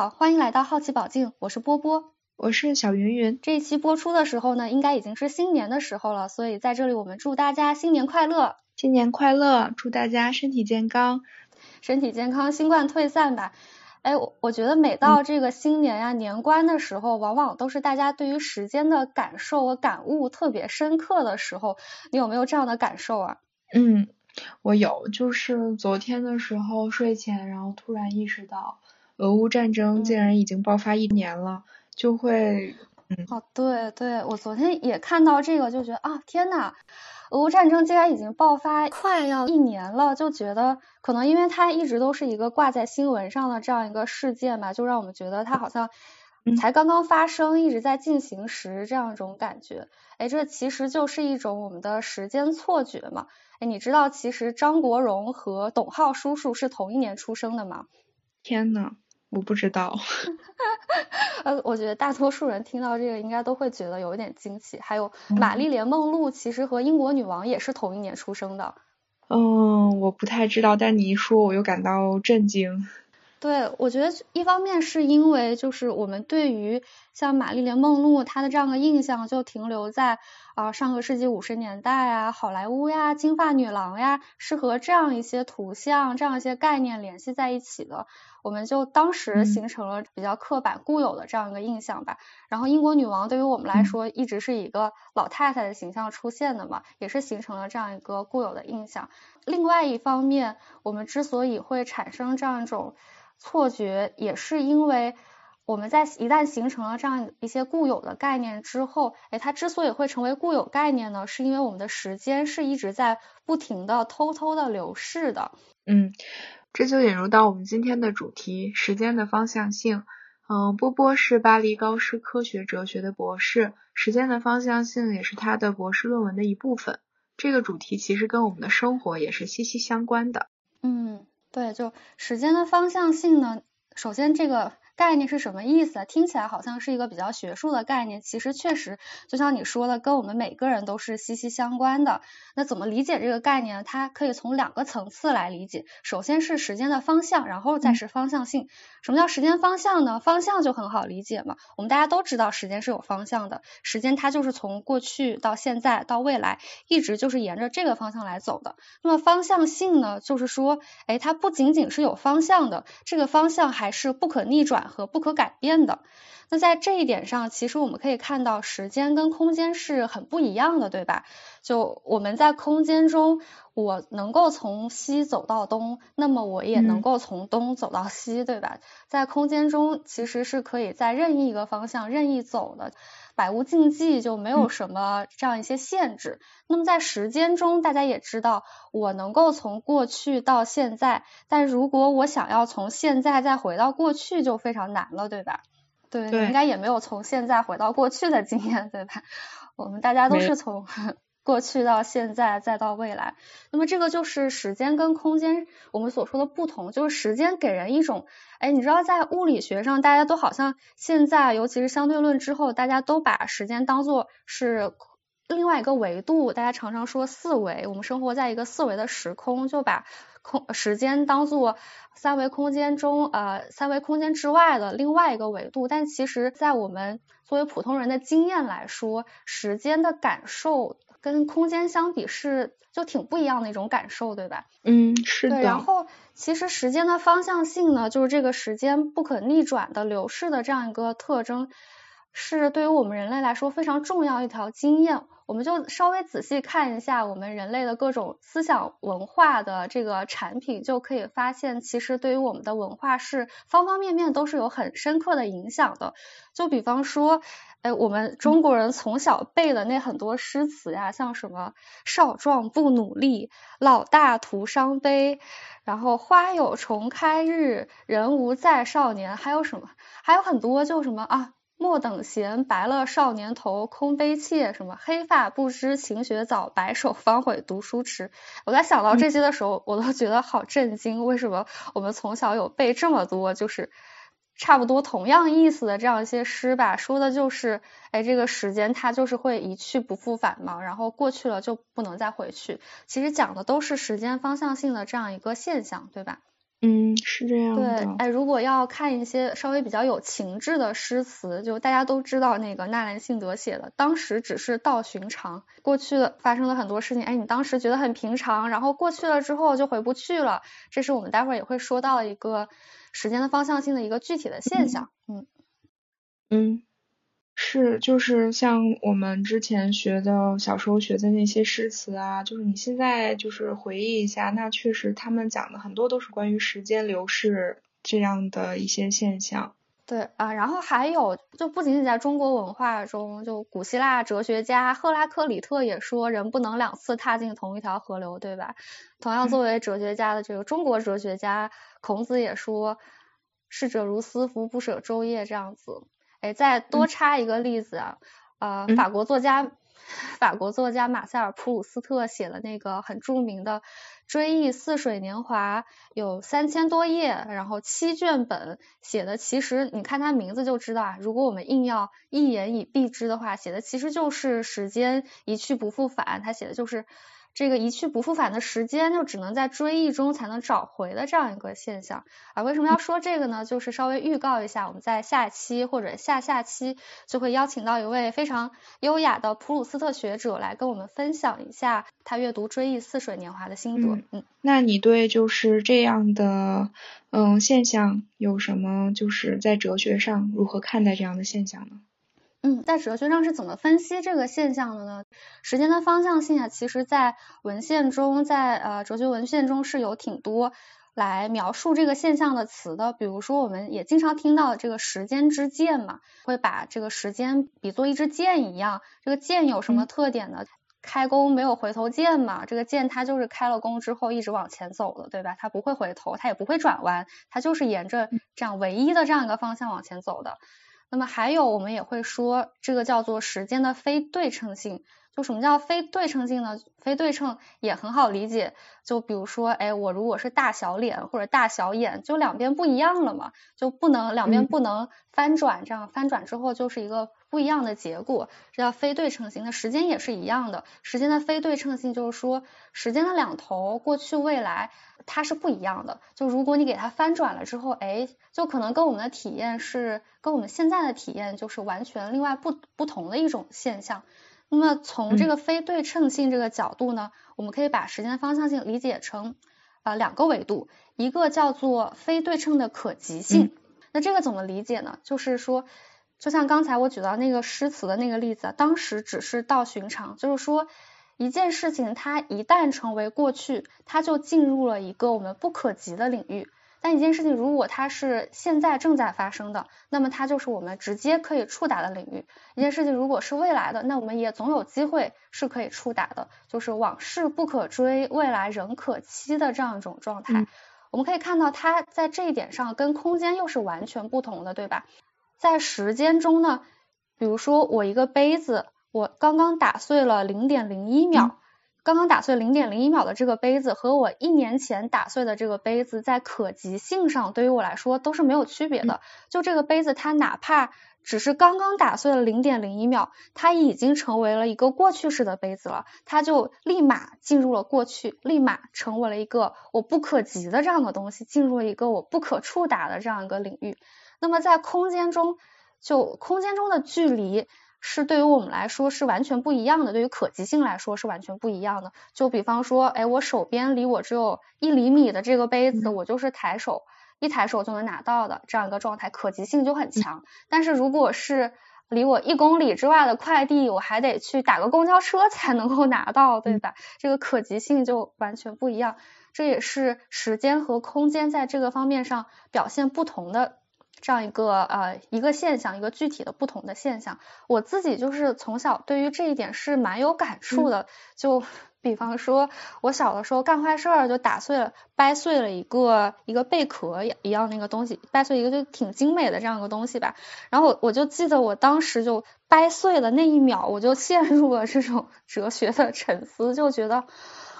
好，欢迎来到好奇宝镜，我是波波，我是小云云。这一期播出的时候呢，应该已经是新年的时候了，所以在这里我们祝大家新年快乐，新年快乐，祝大家身体健康，身体健康，新冠退散吧。哎，我我觉得每到这个新年呀、年关的时候，往往都是大家对于时间的感受和感悟特别深刻的时候。你有没有这样的感受啊？嗯，我有，就是昨天的时候睡前，然后突然意识到。俄乌战争竟然已经爆发一年了，就会，嗯，哦，对对，我昨天也看到这个，就觉得啊，天呐，俄乌战争竟然已经爆发快要一年了，就觉得可能因为它一直都是一个挂在新闻上的这样一个事件吧，就让我们觉得它好像才刚刚发生，一直在进行时这样一种感觉。哎，这其实就是一种我们的时间错觉嘛。哎，你知道其实张国荣和董浩叔叔是同一年出生的吗？天呐！我不知道，呃，我觉得大多数人听到这个应该都会觉得有一点惊奇。还有玛丽莲梦露，其实和英国女王也是同一年出生的。嗯，我不太知道，但你一说我又感到震惊。对，我觉得一方面是因为就是我们对于像玛丽莲梦露她的这样的印象就停留在啊上个世纪五十年代啊好莱坞呀金发女郎呀是和这样一些图像这样一些概念联系在一起的，我们就当时形成了比较刻板固有的这样一个印象吧。然后英国女王对于我们来说一直是一个老太太的形象出现的嘛，也是形成了这样一个固有的印象。另外一方面，我们之所以会产生这样一种错觉也是因为我们在一旦形成了这样一些固有的概念之后，哎，它之所以会成为固有概念呢，是因为我们的时间是一直在不停的偷偷的流逝的。嗯，这就引入到我们今天的主题——时间的方向性。嗯，波波是巴黎高师科学哲学的博士，时间的方向性也是他的博士论文的一部分。这个主题其实跟我们的生活也是息息相关的。嗯。对，就时间的方向性呢，首先这个。概念是什么意思？听起来好像是一个比较学术的概念，其实确实就像你说的，跟我们每个人都是息息相关的。那怎么理解这个概念？它可以从两个层次来理解。首先是时间的方向，然后再是方向性。什么叫时间方向呢？方向就很好理解嘛，我们大家都知道时间是有方向的，时间它就是从过去到现在到未来，一直就是沿着这个方向来走的。那么方向性呢，就是说，哎，它不仅仅是有方向的，这个方向还是不可逆转。和不可改变的，那在这一点上，其实我们可以看到时间跟空间是很不一样的，对吧？就我们在空间中，我能够从西走到东，那么我也能够从东走到西，对吧？在空间中，其实是可以在任意一个方向任意走的，百无禁忌，就没有什么这样一些限制。那么在时间中，大家也知道，我能够从过去到现在，但如果我想要从现在再回到过去，就非常难了，对吧？对，应该也没有从现在回到过去的经验，对吧？我们大家都是从过去到现在再到未来，那么这个就是时间跟空间我们所说的不同，就是时间给人一种，哎，你知道在物理学上，大家都好像现在，尤其是相对论之后，大家都把时间当做是另外一个维度，大家常常说四维，我们生活在一个四维的时空，就把。空时间当做三维空间中呃三维空间之外的另外一个维度，但其实，在我们作为普通人的经验来说，时间的感受跟空间相比是就挺不一样的一种感受，对吧？嗯，是的。然后，其实时间的方向性呢，就是这个时间不可逆转的流逝的这样一个特征。是对于我们人类来说非常重要一条经验，我们就稍微仔细看一下我们人类的各种思想文化的这个产品，就可以发现，其实对于我们的文化是方方面面都是有很深刻的影响的。就比方说，哎，我们中国人从小背的那很多诗词呀，像什么“少壮不努力，老大徒伤悲”，然后“花有重开日，人无再少年”，还有什么？还有很多，就什么啊？莫等闲，白了少年头，空悲切。什么黑发不知勤学早，白首方悔读书迟。我在想到这些的时候，我都觉得好震惊。为什么我们从小有背这么多，就是差不多同样意思的这样一些诗吧？说的就是，哎，这个时间它就是会一去不复返嘛，然后过去了就不能再回去。其实讲的都是时间方向性的这样一个现象，对吧？嗯，是这样的。对，哎，如果要看一些稍微比较有情致的诗词，就大家都知道那个纳兰性德写的，当时只是道寻常，过去的发生了很多事情，哎，你当时觉得很平常，然后过去了之后就回不去了，这是我们待会儿也会说到一个时间的方向性的一个具体的现象。嗯嗯，是，就是像我们之前学的小时候学的那些诗词啊，就是你现在就是回忆一下，那确实他们讲的很多都是关于时间流逝这样的一些现象。对啊，然后还有就不仅仅在中国文化中，就古希腊哲学家赫拉克里特也说人不能两次踏进同一条河流，对吧？同样作为哲学家的这个中国哲学家孔子也说逝者如斯夫，不舍昼夜这样子。哎，再多插一个例子啊，呃，法国作家，法国作家马塞尔普鲁斯特写的那个很著名的《追忆似水年华》，有三千多页，然后七卷本，写的其实你看他名字就知道啊，如果我们硬要一言以蔽之的话，写的其实就是时间一去不复返，他写的就是。这个一去不复返的时间，就只能在追忆中才能找回的这样一个现象啊。为什么要说这个呢？就是稍微预告一下，我们在下期或者下下期就会邀请到一位非常优雅的普鲁斯特学者来跟我们分享一下他阅读《追忆似水年华》的心得。嗯，那你对就是这样的嗯现象有什么就是在哲学上如何看待这样的现象呢？嗯，在哲学上是怎么分析这个现象的呢？时间的方向性啊，其实在文献中，在呃哲学文献中是有挺多来描述这个现象的词的。比如说，我们也经常听到这个时间之箭嘛，会把这个时间比作一支箭一样。这个箭有什么特点呢？开弓没有回头箭嘛，这个箭它就是开了弓之后一直往前走的，对吧？它不会回头，它也不会转弯，它就是沿着这样唯一的这样一个方向往前走的。那么还有，我们也会说，这个叫做时间的非对称性。就什么叫非对称性呢？非对称也很好理解。就比如说，哎，我如果是大小脸或者大小眼，就两边不一样了嘛，就不能两边不能翻转，这样翻转之后就是一个不一样的结果，这叫非对称性。那时间也是一样的，时间的非对称性就是说，时间的两头，过去未来。它是不一样的，就如果你给它翻转了之后，哎，就可能跟我们的体验是跟我们现在的体验就是完全另外不不同的一种现象。那么从这个非对称性这个角度呢，我们可以把时间方向性理解成呃两个维度，一个叫做非对称的可及性。那这个怎么理解呢？就是说，就像刚才我举到那个诗词的那个例子，当时只是道寻常，就是说。一件事情，它一旦成为过去，它就进入了一个我们不可及的领域。但一件事情如果它是现在正在发生的，那么它就是我们直接可以触达的领域。一件事情如果是未来的，那我们也总有机会是可以触达的，就是往事不可追，未来仍可期的这样一种状态。我们可以看到，它在这一点上跟空间又是完全不同的，对吧？在时间中呢，比如说我一个杯子。我刚刚打碎了零点零一秒，刚刚打碎零点零一秒的这个杯子和我一年前打碎的这个杯子，在可及性上对于我来说都是没有区别的。就这个杯子，它哪怕只是刚刚打碎了零点零一秒，它已经成为了一个过去式的杯子了，它就立马进入了过去，立马成为了一个我不可及的这样的东西，进入了一个我不可触达的这样一个领域。那么在空间中，就空间中的距离。是对于我们来说是完全不一样的，对于可及性来说是完全不一样的。就比方说，哎，我手边离我只有一厘米的这个杯子，我就是抬手一抬手就能拿到的这样一个状态，可及性就很强。但是如果是离我一公里之外的快递，我还得去打个公交车才能够拿到，对吧？这个可及性就完全不一样。这也是时间和空间在这个方面上表现不同的。这样一个呃一个现象，一个具体的不同的现象，我自己就是从小对于这一点是蛮有感触的。就比方说，我小的时候干坏事儿，就打碎了、掰碎了一个一个贝壳一样那个东西，掰碎一个就挺精美的这样一个东西吧。然后我我就记得我当时就掰碎了那一秒，我就陷入了这种哲学的沉思，就觉得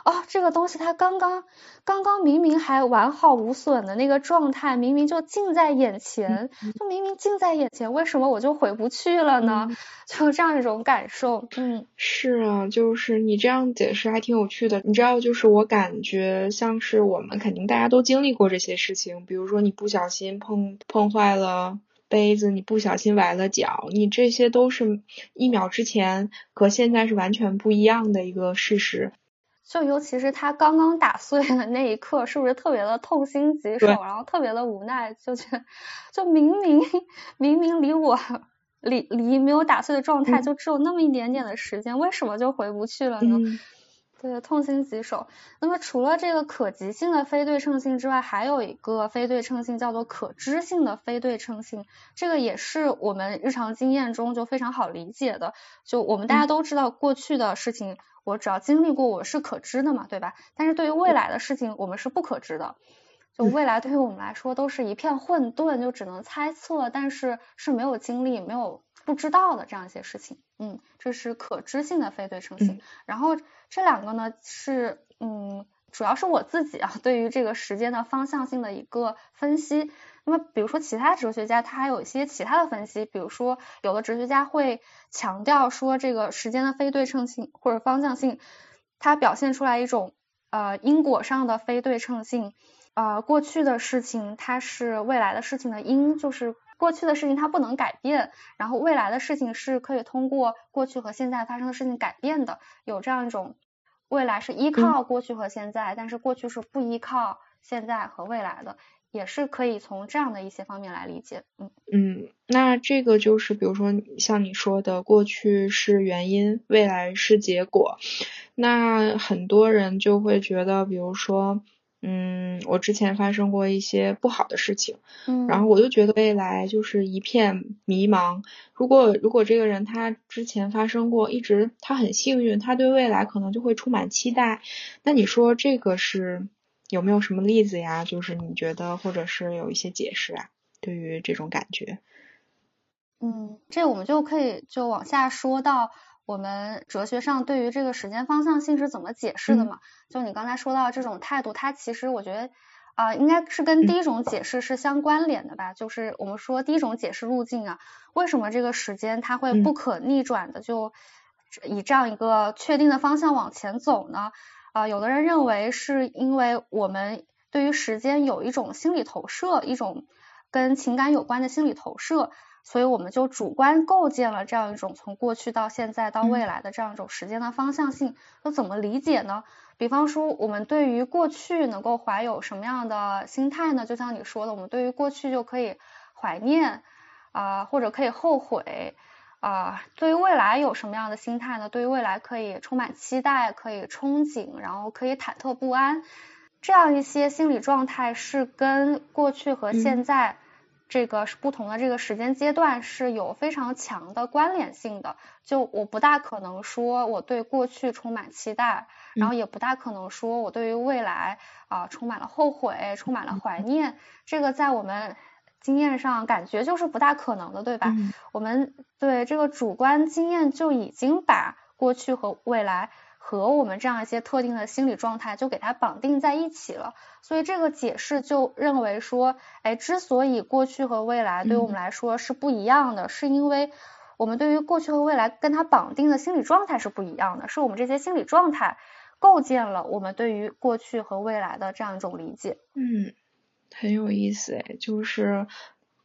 哦，这个东西它刚刚刚刚明明还完好无损的那个状态，明明就近在眼前，就明明近在眼前，为什么我就回不去了呢？就这样一种感受，嗯，是啊，就是你这样解释还挺有趣的。你知道，就是我感觉像是我们肯定大家都经历过这些事情，比如说你不小心碰碰坏了。杯子，你不小心崴了脚，你这些都是一秒之前和现在是完全不一样的一个事实。就尤其是他刚刚打碎的那一刻，是不是特别的痛心疾首，然后特别的无奈，就觉得就明明明明离我离离没有打碎的状态就只有那么一点点的时间，为什么就回不去了呢？对，痛心疾首。那么除了这个可及性的非对称性之外，还有一个非对称性叫做可知性的非对称性。这个也是我们日常经验中就非常好理解的。就我们大家都知道，过去的事情我只要经历过，我是可知的嘛，对吧？但是对于未来的事情，我们是不可知的。就未来对于我们来说都是一片混沌，就只能猜测，但是是没有经历、没有不知道的这样一些事情。嗯，这是可知性的非对称性。然后这两个呢是，嗯，主要是我自己啊对于这个时间的方向性的一个分析。那么比如说其他哲学家他还有一些其他的分析，比如说有的哲学家会强调说这个时间的非对称性或者方向性，它表现出来一种呃因果上的非对称性。呃，过去的事情它是未来的事情的因，就是过去的事情它不能改变，然后未来的事情是可以通过过去和现在发生的事情改变的，有这样一种未来是依靠过去和现在，但是过去是不依靠现在和未来的，也是可以从这样的一些方面来理解。嗯嗯，那这个就是比如说像你说的，过去是原因，未来是结果，那很多人就会觉得，比如说。嗯，我之前发生过一些不好的事情，嗯，然后我就觉得未来就是一片迷茫。如果如果这个人他之前发生过，一直他很幸运，他对未来可能就会充满期待。那你说这个是有没有什么例子呀？就是你觉得或者是有一些解释啊？对于这种感觉，嗯，这我们就可以就往下说到。我们哲学上对于这个时间方向性是怎么解释的嘛？就你刚才说到这种态度，它其实我觉得啊，应该是跟第一种解释是相关联的吧？就是我们说第一种解释路径啊，为什么这个时间它会不可逆转的就以这样一个确定的方向往前走呢？啊，有的人认为是因为我们对于时间有一种心理投射，一种跟情感有关的心理投射。所以我们就主观构建了这样一种从过去到现在到未来的这样一种时间的方向性。那怎么理解呢？比方说，我们对于过去能够怀有什么样的心态呢？就像你说的，我们对于过去就可以怀念啊，或者可以后悔啊。对于未来有什么样的心态呢？对于未来可以充满期待，可以憧憬，然后可以忐忑不安。这样一些心理状态是跟过去和现在。这个是不同的这个时间阶段是有非常强的关联性的，就我不大可能说我对过去充满期待，然后也不大可能说我对于未来啊充满了后悔，充满了怀念，这个在我们经验上感觉就是不大可能的，对吧？我们对这个主观经验就已经把过去和未来。和我们这样一些特定的心理状态就给它绑定在一起了，所以这个解释就认为说，哎，之所以过去和未来对我们来说是不一样的，是因为我们对于过去和未来跟它绑定的心理状态是不一样的，是我们这些心理状态构建了我们对于过去和未来的这样一种理解。嗯，很有意思哎，就是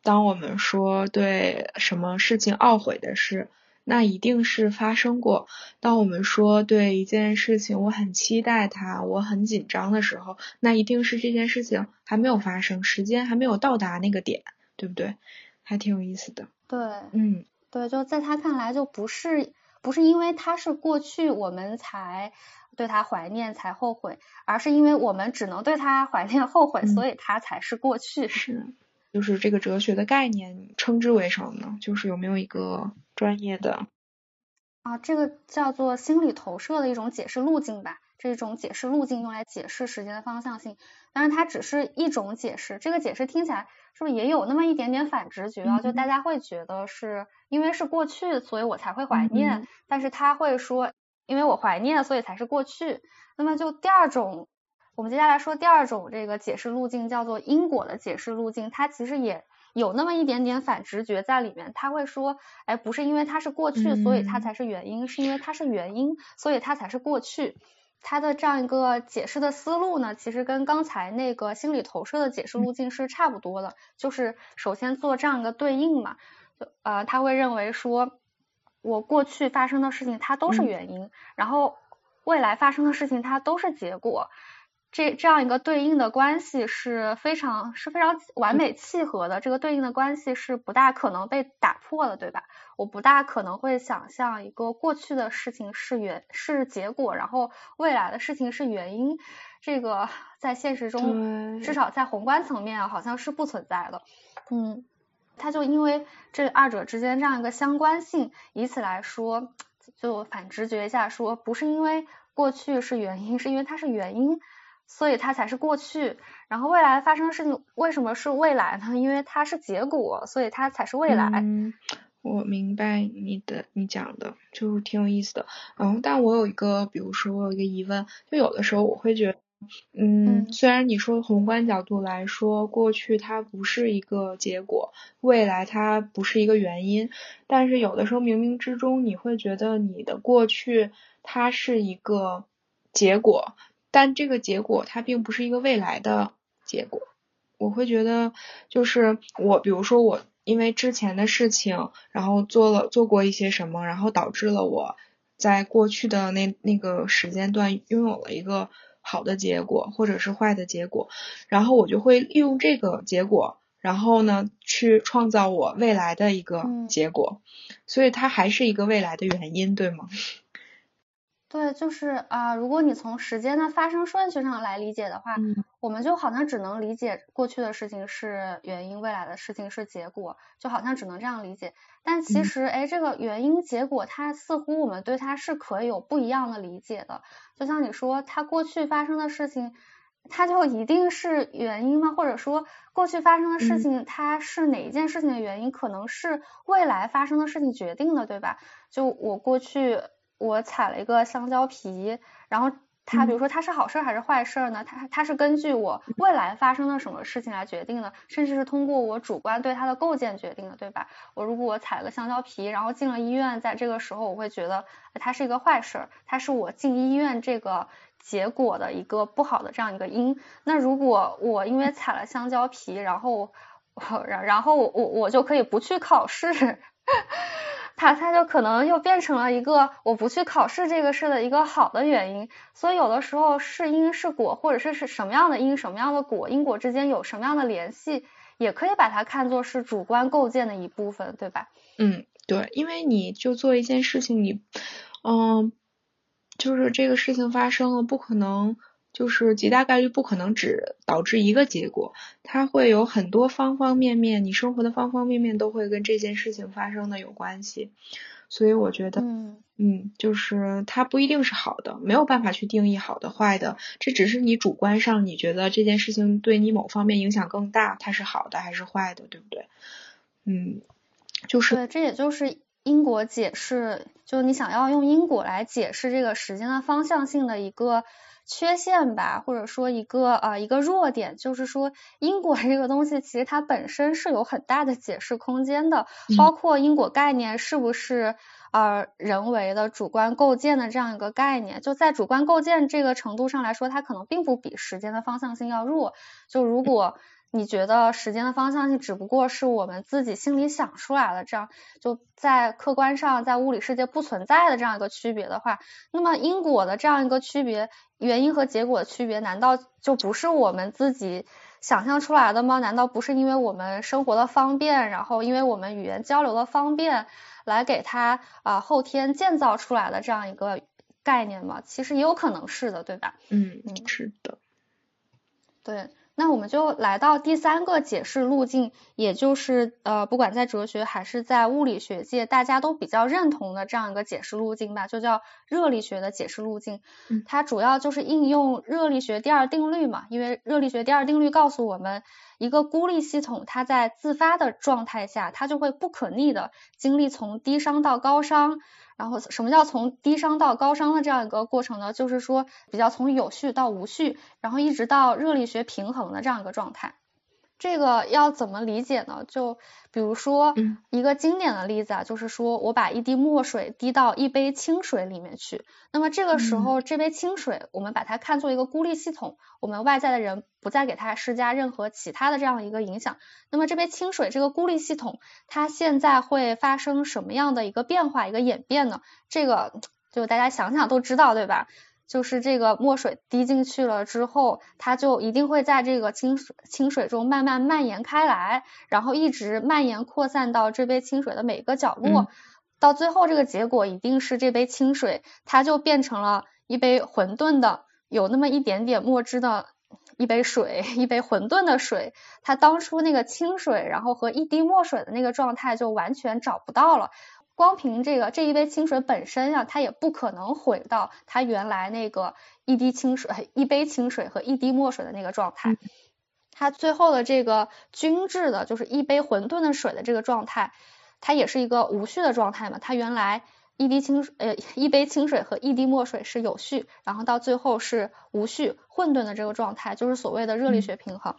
当我们说对什么事情懊悔的事。那一定是发生过。当我们说对一件事情我很期待它，我很紧张的时候，那一定是这件事情还没有发生，时间还没有到达那个点，对不对？还挺有意思的。对，嗯，对，就在他看来，就不是不是因为它是过去，我们才对他怀念才后悔，而是因为我们只能对他怀念后悔，所以他才是过去。是。就是这个哲学的概念，称之为什么呢？就是有没有一个专业的啊？这个叫做心理投射的一种解释路径吧。这种解释路径用来解释时间的方向性，当然它只是一种解释。这个解释听起来是不是也有那么一点点反直觉啊？就大家会觉得是因为是过去，所以我才会怀念。但是他会说，因为我怀念，所以才是过去。那么就第二种，我们接下来说第二种这个解释路径，叫做因果的解释路径，它其实也有那么一点点反直觉在里面。他会说，哎，不是因为它是过去，所以它才是原因，是因为它是原因，所以它才是过去。它的这样一个解释的思路呢，其实跟刚才那个心理投射的解释路径是差不多的，就是首先做这样一个对应嘛，就呃，他会认为说，我过去发生的事情它都是原因，然后未来发生的事情它都是结果。这这样一个对应的关系是非常是非常完美契合的，这个对应的关系是不大可能被打破的，对吧？我不大可能会想象一个过去的事情是原是结果，然后未来的事情是原因，这个在现实中至少在宏观层面好像是不存在的。嗯，他就因为这二者之间这样一个相关性，以此来说，就反直觉一下说，不是因为过去是原因，是因为它是原因。所以它才是过去，然后未来发生的事情为什么是未来呢？因为它是结果，所以它才是未来。嗯，我明白你的你讲的，就挺有意思的。嗯，但我有一个，比如说我有一个疑问，就有的时候我会觉得，嗯，虽然你说宏观角度来说，过去它不是一个结果，未来它不是一个原因，但是有的时候冥冥之中你会觉得你的过去它是一个结果。但这个结果它并不是一个未来的结果，我会觉得就是我，比如说我因为之前的事情，然后做了做过一些什么，然后导致了我在过去的那那个时间段拥有了一个好的结果或者是坏的结果，然后我就会利用这个结果，然后呢去创造我未来的一个结果，所以它还是一个未来的原因，对吗？对，就是啊，如果你从时间的发生顺序上来理解的话，我们就好像只能理解过去的事情是原因，未来的事情是结果，就好像只能这样理解。但其实，哎，这个原因结果，它似乎我们对它是可以有不一样的理解的。就像你说，它过去发生的事情，它就一定是原因吗？或者说，过去发生的事情，它是哪一件事情的原因？可能是未来发生的事情决定的，对吧？就我过去。我踩了一个香蕉皮，然后它，比如说它是好事还是坏事呢？它它是根据我未来发生了什么事情来决定的，甚至是通过我主观对它的构建决定的，对吧？我如果我采了个香蕉皮，然后进了医院，在这个时候我会觉得它是一个坏事，它是我进医院这个结果的一个不好的这样一个因。那如果我因为踩了香蕉皮，然后 然然后我我就可以不去考试。它它就可能又变成了一个我不去考试这个事的一个好的原因，所以有的时候是因是果，或者是是什么样的因什么样的果，因果之间有什么样的联系，也可以把它看作是主观构建的一部分，对吧？嗯，对，因为你就做一件事情，你嗯，就是这个事情发生了，不可能。就是极大概率不可能只导致一个结果，它会有很多方方面面，你生活的方方面面都会跟这件事情发生的有关系，所以我觉得，嗯嗯，就是它不一定是好的，没有办法去定义好的坏的，这只是你主观上你觉得这件事情对你某方面影响更大，它是好的还是坏的，对不对？嗯，就是对，这也就是因果解释，就你想要用因果来解释这个时间的方向性的一个。缺陷吧，或者说一个啊一个弱点，就是说因果这个东西其实它本身是有很大的解释空间的，包括因果概念是不是呃人为的主观构建的这样一个概念，就在主观构建这个程度上来说，它可能并不比时间的方向性要弱。就如果你觉得时间的方向性只不过是我们自己心里想出来的，这样就在客观上在物理世界不存在的这样一个区别的话，那么因果的这样一个区别，原因和结果的区别，难道就不是我们自己想象出来的吗？难道不是因为我们生活的方便，然后因为我们语言交流的方便，来给它啊后天建造出来的这样一个概念吗？其实也有可能是的，对吧？嗯，是的，对。那我们就来到第三个解释路径，也就是呃，不管在哲学还是在物理学界，大家都比较认同的这样一个解释路径吧，就叫热力学的解释路径。它主要就是应用热力学第二定律嘛，因为热力学第二定律告诉我们，一个孤立系统它在自发的状态下，它就会不可逆的经历从低熵到高熵，然后什么叫从低商到高商的这样一个过程呢？就是说比较从有序到无序，然后一直到热力学平衡的这样一个状态。这个要怎么理解呢？就比如说一个经典的例子啊，就是说我把一滴墨水滴到一杯清水里面去，那么这个时候这杯清水我们把它看作一个孤立系统，我们外在的人不再给它施加任何其他的这样一个影响，那么这杯清水这个孤立系统它现在会发生什么样的一个变化、一个演变呢？这个就大家想想都知道，对吧？就是这个墨水滴进去了之后，它就一定会在这个清水清水中慢慢蔓延开来，然后一直蔓延扩散到这杯清水的每个角落，到最后这个结果一定是这杯清水它就变成了一杯混沌的，有那么一点点墨汁的一杯水，一杯混沌的水，它当初那个清水，然后和一滴墨水的那个状态就完全找不到了。光凭这个这一杯清水本身呀，它也不可能回到它原来那个一滴清水、一杯清水和一滴墨水的那个状态。它最后的这个均质的，就是一杯混沌的水的这个状态，它也是一个无序的状态嘛。它原来一滴清水呃一杯清水和一滴墨水是有序，然后到最后是无序混沌的这个状态，就是所谓的热力学平衡。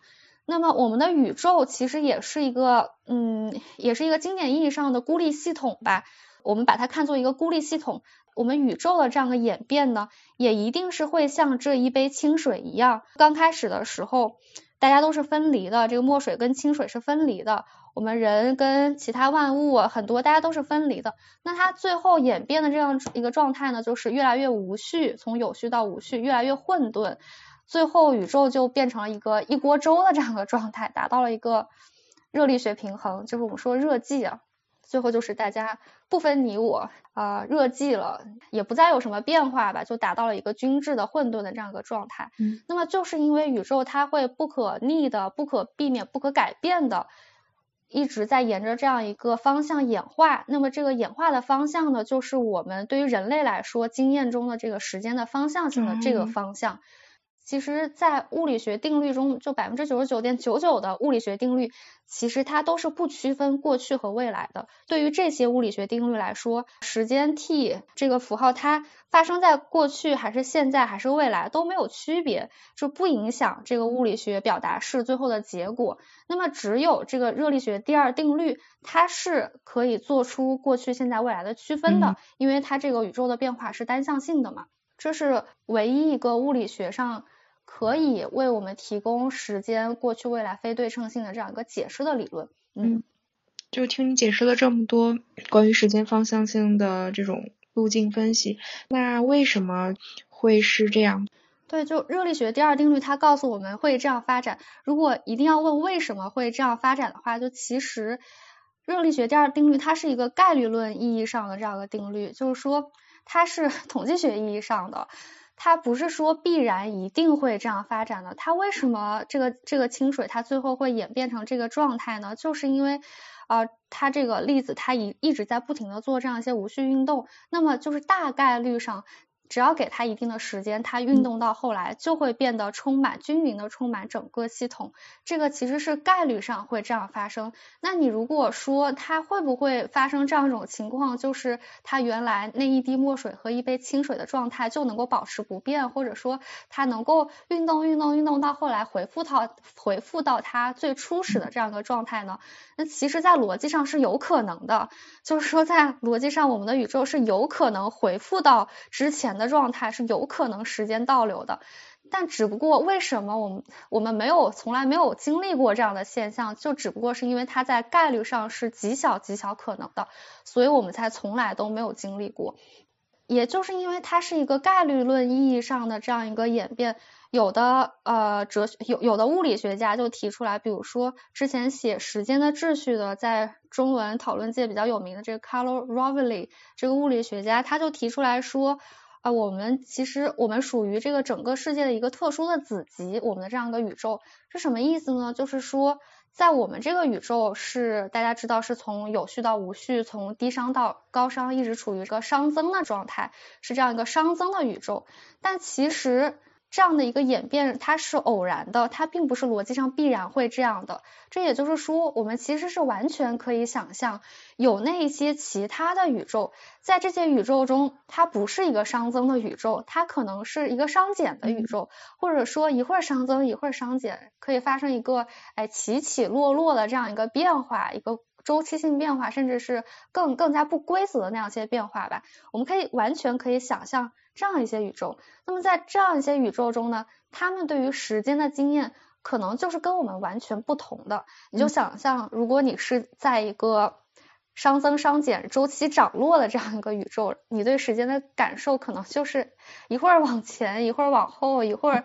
那么我们的宇宙其实也是一个，嗯，也是一个经典意义上的孤立系统吧。我们把它看作一个孤立系统。我们宇宙的这样的演变呢，也一定是会像这一杯清水一样，刚开始的时候大家都是分离的，这个墨水跟清水是分离的。我们人跟其他万物很多，大家都是分离的。那它最后演变的这样一个状态呢，就是越来越无序，从有序到无序，越来越混沌。最后，宇宙就变成了一个一锅粥的这样的状态，达到了一个热力学平衡，就是我们说热寂啊。最后就是大家不分你我啊，热寂了，也不再有什么变化吧，就达到了一个均质的混沌的这样一个状态。嗯。那么就是因为宇宙它会不可逆的、不可避免、不可改变的，一直在沿着这样一个方向演化。那么这个演化的方向呢，就是我们对于人类来说经验中的这个时间的方向性的这个方向。其实，在物理学定律中，就百分之九十九点九九的物理学定律，其实它都是不区分过去和未来的。对于这些物理学定律来说，时间 t 这个符号，它发生在过去还是现在还是未来都没有区别，就不影响这个物理学表达式最后的结果。那么，只有这个热力学第二定律，它是可以做出过去、现在、未来的区分的，因为它这个宇宙的变化是单向性的嘛。这是唯一一个物理学上。可以为我们提供时间过去未来非对称性的这样一个解释的理论。嗯，就听你解释了这么多关于时间方向性的这种路径分析，那为什么会是这样？对，就热力学第二定律，它告诉我们会这样发展。如果一定要问为什么会这样发展的话，就其实热力学第二定律它是一个概率论意义上的这样一个定律，就是说它是 统计学意义上的。它不是说必然一定会这样发展的，它为什么这个这个清水它最后会演变成这个状态呢？就是因为，呃，它这个粒子它一一直在不停的做这样一些无序运动，那么就是大概率上。只要给它一定的时间，它运动到后来就会变得充满均匀的充满整个系统。这个其实是概率上会这样发生。那你如果说它会不会发生这样一种情况，就是它原来那一滴墨水和一杯清水的状态就能够保持不变，或者说它能够运动运动运动到后来回复到回复到它最初始的这样一个状态呢？那其实，在逻辑上是有可能的，就是说在逻辑上，我们的宇宙是有可能回复到之前。的状态是有可能时间倒流的，但只不过为什么我们我们没有从来没有经历过这样的现象，就只不过是因为它在概率上是极小极小可能的，所以我们才从来都没有经历过。也就是因为它是一个概率论意义上的这样一个演变，有的呃哲学有有的物理学家就提出来，比如说之前写时间的秩序的，在中文讨论界比较有名的这个 Carlo Rovelli 这个物理学家，他就提出来说。啊，我们其实我们属于这个整个世界的一个特殊的子集，我们的这样一个宇宙是什么意思呢？就是说，在我们这个宇宙是大家知道是从有序到无序，从低熵到高熵，一直处于一个熵增的状态，是这样一个熵增的宇宙。但其实这样的一个演变它是偶然的，它并不是逻辑上必然会这样的。这也就是说，我们其实是完全可以想象，有那一些其他的宇宙，在这些宇宙中，它不是一个熵增的宇宙，它可能是一个熵减的宇宙，或者说一会儿熵增一会儿熵减，可以发生一个哎起起落落的这样一个变化，一个。周期性变化，甚至是更更加不规则的那样一些变化吧，我们可以完全可以想象这样一些宇宙。那么在这样一些宇宙中呢，他们对于时间的经验可能就是跟我们完全不同的。你就想象，如果你是在一个熵增熵减、周期涨落的这样一个宇宙，你对时间的感受可能就是一会儿往前，一会儿往后，一会儿。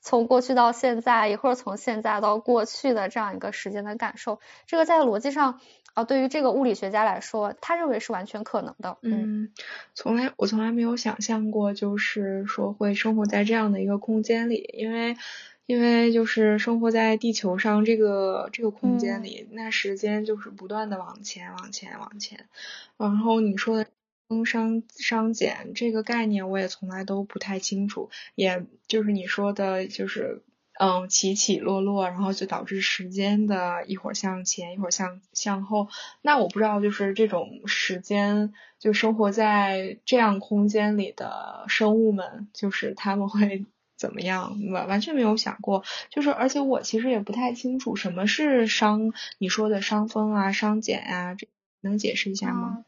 从过去到现在，一会儿从现在到过去的这样一个时间的感受，这个在逻辑上啊，对于这个物理学家来说，他认为是完全可能的。嗯，从来我从来没有想象过，就是说会生活在这样的一个空间里，因为因为就是生活在地球上这个这个空间里，那时间就是不断的往前往前往前，然后你说的。熵熵减这个概念我也从来都不太清楚，也就是你说的，就是嗯起起落落，然后就导致时间的一会儿向前，一会儿向向后。那我不知道，就是这种时间，就生活在这样空间里的生物们，就是他们会怎么样？完完全没有想过。就是而且我其实也不太清楚什么是熵，你说的熵峰啊、熵减啊，这能解释一下吗？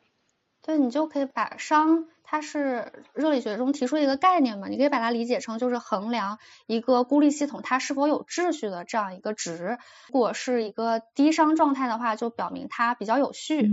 对，你就可以把熵，它是热力学中提出一个概念嘛，你可以把它理解成就是衡量一个孤立系统它是否有秩序的这样一个值。如果是一个低熵状态的话，就表明它比较有序。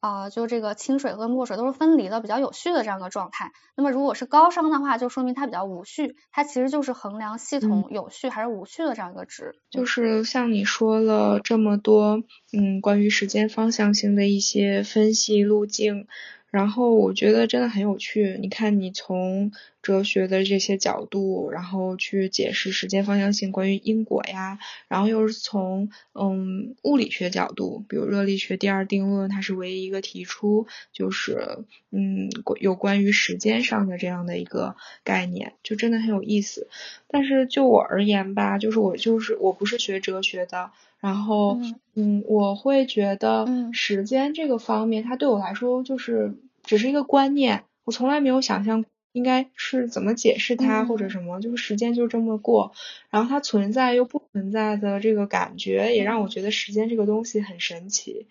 啊，就这个清水和墨水都是分离的，比较有序的这样一个状态。那么如果是高熵的话，就说明它比较无序，它其实就是衡量系统有序还是无序的这样一个值。就是像你说了这么多，嗯，关于时间方向性的一些分析路径。然后我觉得真的很有趣，你看你从哲学的这些角度，然后去解释时间方向性，关于因果呀，然后又是从嗯物理学角度，比如热力学第二定论，它是唯一一个提出就是嗯有关于时间上的这样的一个概念，就真的很有意思。但是就我而言吧，就是我就是我不是学哲学的。然后，嗯，我会觉得时间这个方面，它对我来说就是只是一个观念，我从来没有想象应该是怎么解释它或者什么，就是时间就这么过，然后它存在又不存在的这个感觉，也让我觉得时间这个东西很神奇。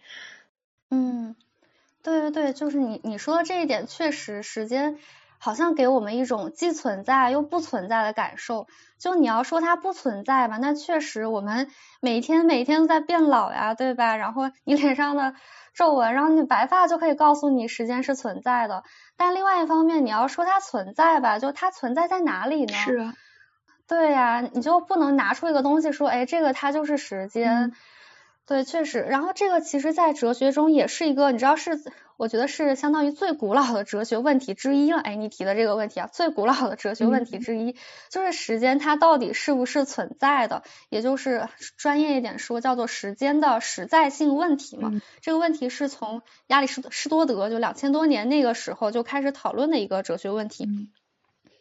嗯，对对对，就是你你说的这一点，确实时间。好像给我们一种既存在又不存在的感受。就你要说它不存在吧，那确实我们每天每天都在变老呀，对吧？然后你脸上的皱纹，然后你白发就可以告诉你时间是存在的。但另外一方面，你要说它存在吧，就它存在在哪里呢？是啊。对呀，你就不能拿出一个东西说，哎，这个它就是时间。对，确实。然后这个其实，在哲学中也是一个，你知道是，我觉得是相当于最古老的哲学问题之一了。哎，你提的这个问题啊，最古老的哲学问题之一，就是时间它到底是不是存在的？也就是专业一点说，叫做时间的实在性问题嘛。这个问题是从亚里士士多德就两千多年那个时候就开始讨论的一个哲学问题。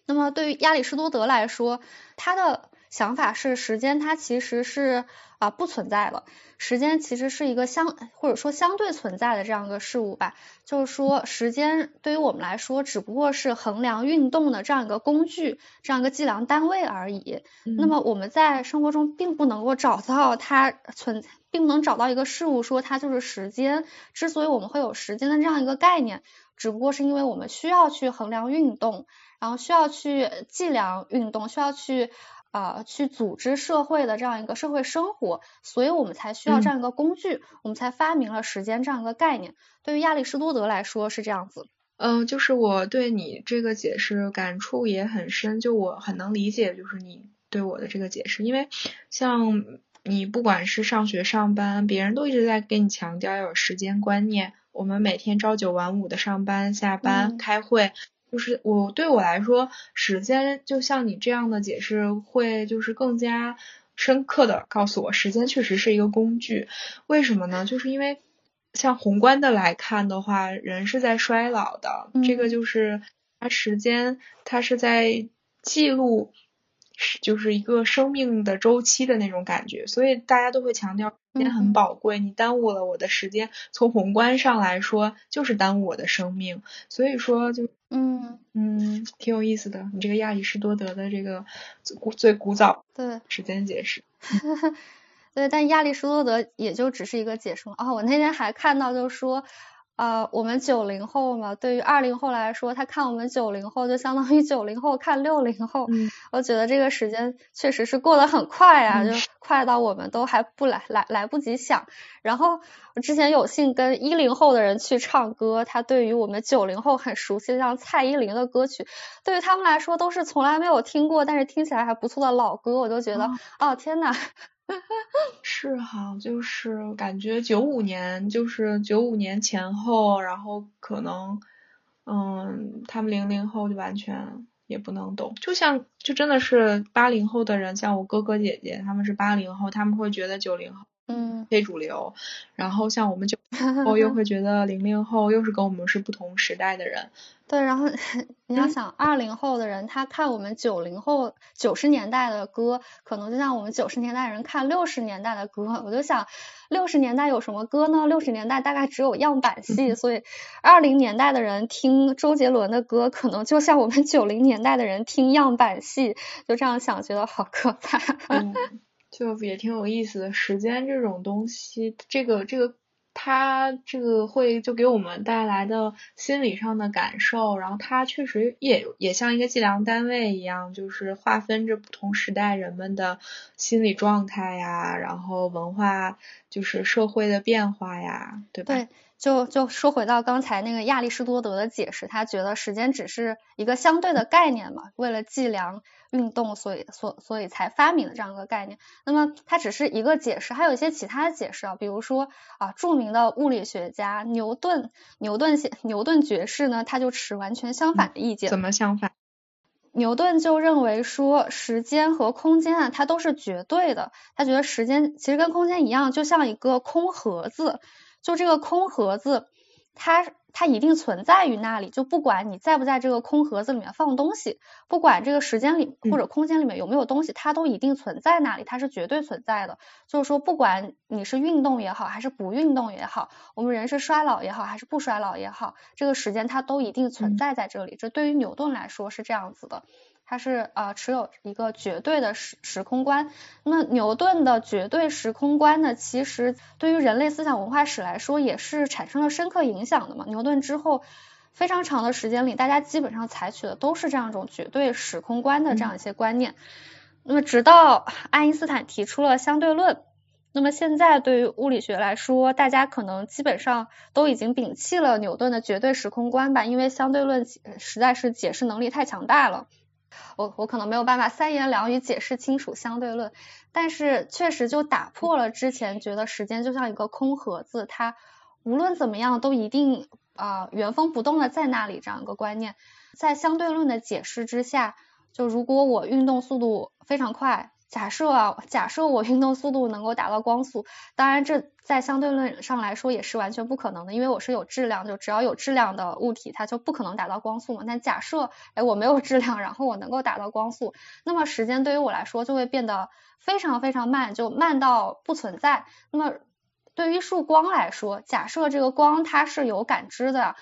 那么对于亚里士多德来说，他的想法是时间它其实是啊不存在了，时间其实是一个相或者说相对存在的这样一个事物吧，就是说时间对于我们来说只不过是衡量运动的这样一个工具，这样一个计量单位而已。那么我们在生活中并不能够找到它存，并不能找到一个事物说它就是时间。之所以我们会有时间的这样一个概念，只不过是因为我们需要去衡量运动，然后需要去计量运动，需要去。啊，去组织社会的这样一个社会生活，所以我们才需要这样一个工具，我们才发明了时间这样一个概念。对于亚里士多德来说是这样子。嗯，就是我对你这个解释感触也很深，就我很能理解，就是你对我的这个解释，因为像你不管是上学上班，别人都一直在跟你强调要有时间观念，我们每天朝九晚五的上班下班开会。就是我对我来说，时间就像你这样的解释，会就是更加深刻的告诉我，时间确实是一个工具。为什么呢？就是因为像宏观的来看的话，人是在衰老的，这个就是它时间它是在记录是就是一个生命的周期的那种感觉，所以大家都会强调时间很宝贵，你耽误了我的时间，从宏观上来说就是耽误我的生命，所以说就嗯。嗯挺有意思的，你这个亚里士多德的这个古最古早对。时间解释，对，但亚里士多德也就只是一个解释哦，我那天还看到就是说。呃，我们九零后嘛，对于二零后来说，他看我们九零后，就相当于九零后看六零后。嗯，我觉得这个时间确实是过得很快啊，就快到我们都还不来来来不及想。然后我之前有幸跟一零后的人去唱歌，他对于我们九零后很熟悉，像蔡依林的歌曲，对于他们来说都是从来没有听过，但是听起来还不错的老歌，我就觉得，哦天呐。是哈，就是感觉九五年，就是九五年前后，然后可能，嗯，他们零零后就完全也不能懂，就像就真的是八零后的人，像我哥哥姐姐，他们是八零后，他们会觉得九零后。嗯，非主流，然后像我们九后 又会觉得零零后又是跟我们是不同时代的人。对，然后 你要想二零后的人，他看我们九零后九十年代的歌，可能就像我们九十年代人看六十年代的歌。我就想，六十年代有什么歌呢？六十年代大概只有样板戏，所以二零年代的人听周杰伦的歌，可能就像我们九零年代的人听样板戏。就这样想，觉得好可怕。就也挺有意思的，时间这种东西，这个这个它这个会就给我们带来的心理上的感受，然后它确实也也像一个计量单位一样，就是划分着不同时代人们的心理状态呀，然后文化就是社会的变化呀，对吧？对。就就说回到刚才那个亚里士多德的解释，他觉得时间只是一个相对的概念嘛，为了计量运动，所以所所以才发明的这样一个概念。那么它只是一个解释，还有一些其他的解释啊，比如说啊，著名的物理学家牛顿，牛顿写牛顿爵士呢，他就持完全相反的意见。怎么相反？牛顿就认为说，时间和空间啊，它都是绝对的。他觉得时间其实跟空间一样，就像一个空盒子。就这个空盒子，它它一定存在于那里。就不管你在不在这个空盒子里面放东西，不管这个时间里或者空间里面有没有东西，它都一定存在那里，它是绝对存在的。就是说，不管你是运动也好，还是不运动也好，我们人是衰老也好，还是不衰老也好，这个时间它都一定存在在这里。这对于牛顿来说是这样子的。它是呃持有一个绝对的时时空观，那么牛顿的绝对时空观呢，其实对于人类思想文化史来说也是产生了深刻影响的嘛。牛顿之后非常长的时间里，大家基本上采取的都是这样一种绝对时空观的这样一些观念。那么直到爱因斯坦提出了相对论，那么现在对于物理学来说，大家可能基本上都已经摒弃了牛顿的绝对时空观吧，因为相对论实在是解释能力太强大了。我我可能没有办法三言两语解释清楚相对论，但是确实就打破了之前觉得时间就像一个空盒子，它无论怎么样都一定啊原封不动的在那里这样一个观念，在相对论的解释之下，就如果我运动速度非常快。假设啊，假设我运动速度能够达到光速，当然这在相对论上来说也是完全不可能的，因为我是有质量，就只要有质量的物体，它就不可能达到光速嘛。但假设哎我没有质量，然后我能够达到光速，那么时间对于我来说就会变得非常非常慢，就慢到不存在。那么对于一束光来说，假设这个光它是有感知的，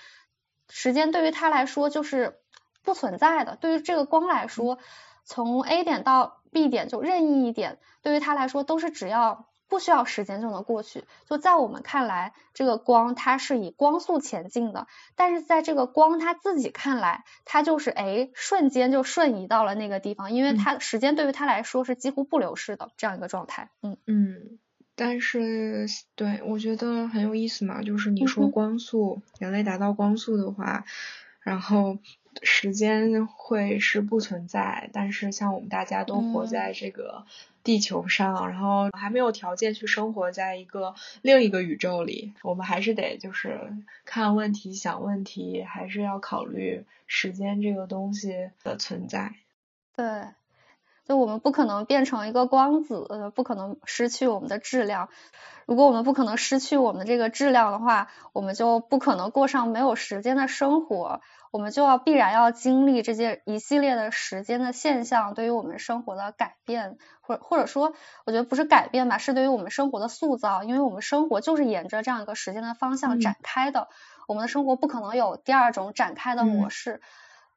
时间对于它来说就是不存在的。对于这个光来说，从 A 点到 B 点就任意一点，对于他来说都是只要不需要时间就能过去。就在我们看来，这个光它是以光速前进的，但是在这个光它自己看来，它就是哎瞬间就瞬移到了那个地方，因为它时间对于它来说是几乎不流逝的这样一个状态。嗯嗯，但是对我觉得很有意思嘛，就是你说光速，人类达到光速的话，然后。时间会是不存在，但是像我们大家都活在这个地球上，然后还没有条件去生活在一个另一个宇宙里，我们还是得就是看问题、想问题，还是要考虑时间这个东西的存在。对，就我们不可能变成一个光子，不可能失去我们的质量。如果我们不可能失去我们的这个质量的话，我们就不可能过上没有时间的生活。我们就要必然要经历这些一系列的时间的现象，对于我们生活的改变，或或者说，我觉得不是改变吧，是对于我们生活的塑造。因为我们生活就是沿着这样一个时间的方向展开的，我们的生活不可能有第二种展开的模式。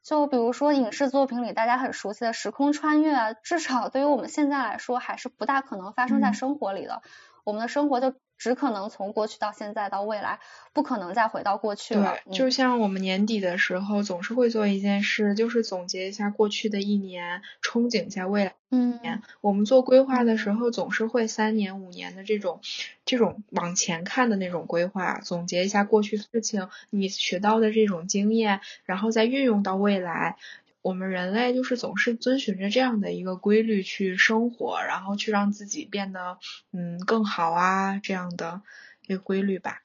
就比如说影视作品里大家很熟悉的时空穿越啊，至少对于我们现在来说，还是不大可能发生在生活里的。我们的生活就只可能从过去到现在到未来，不可能再回到过去了。对，就像我们年底的时候，总是会做一件事，就是总结一下过去的一年，憧憬一下未来一年。我们做规划的时候，总是会三年、五年的这种这种往前看的那种规划，总结一下过去事情你学到的这种经验，然后再运用到未来。我们人类就是总是遵循着这样的一个规律去生活，然后去让自己变得嗯更好啊，这样的一个规律吧。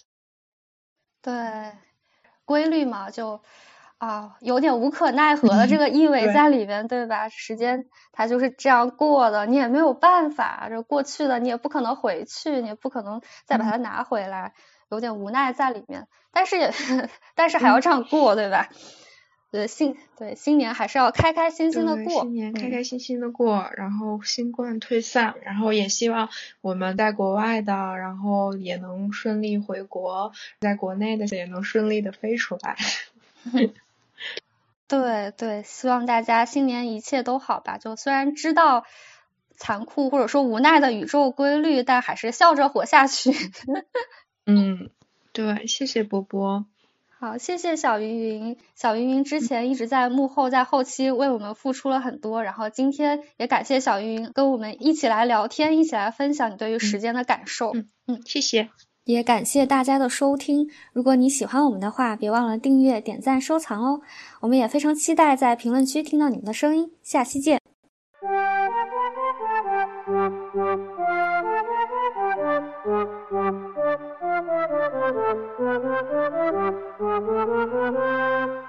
对，规律嘛，就啊有点无可奈何的这个意味 在里面，对吧？时间它就是这样过的，你也没有办法，这过去的你也不可能回去，你也不可能再把它拿回来，有点无奈在里面。但是也 但是还要这样过，对吧？对新对新年还是要开开心心的过，新年开开心心的过，然后新冠退散，然后也希望我们在国外的，然后也能顺利回国，在国内的也能顺利的飞出来。对对，希望大家新年一切都好吧。就虽然知道残酷或者说无奈的宇宙规律，但还是笑着活下去。嗯，对，谢谢波波。好，谢谢小云云。小云云之前一直在幕后，在后期为我们付出了很多。然后今天也感谢小云云跟我们一起来聊天，一起来分享你对于时间的感受。嗯嗯，谢谢。也感谢大家的收听。如果你喜欢我们的话，别忘了订阅、点赞、收藏哦。我们也非常期待在评论区听到你们的声音。下期见。Thank you.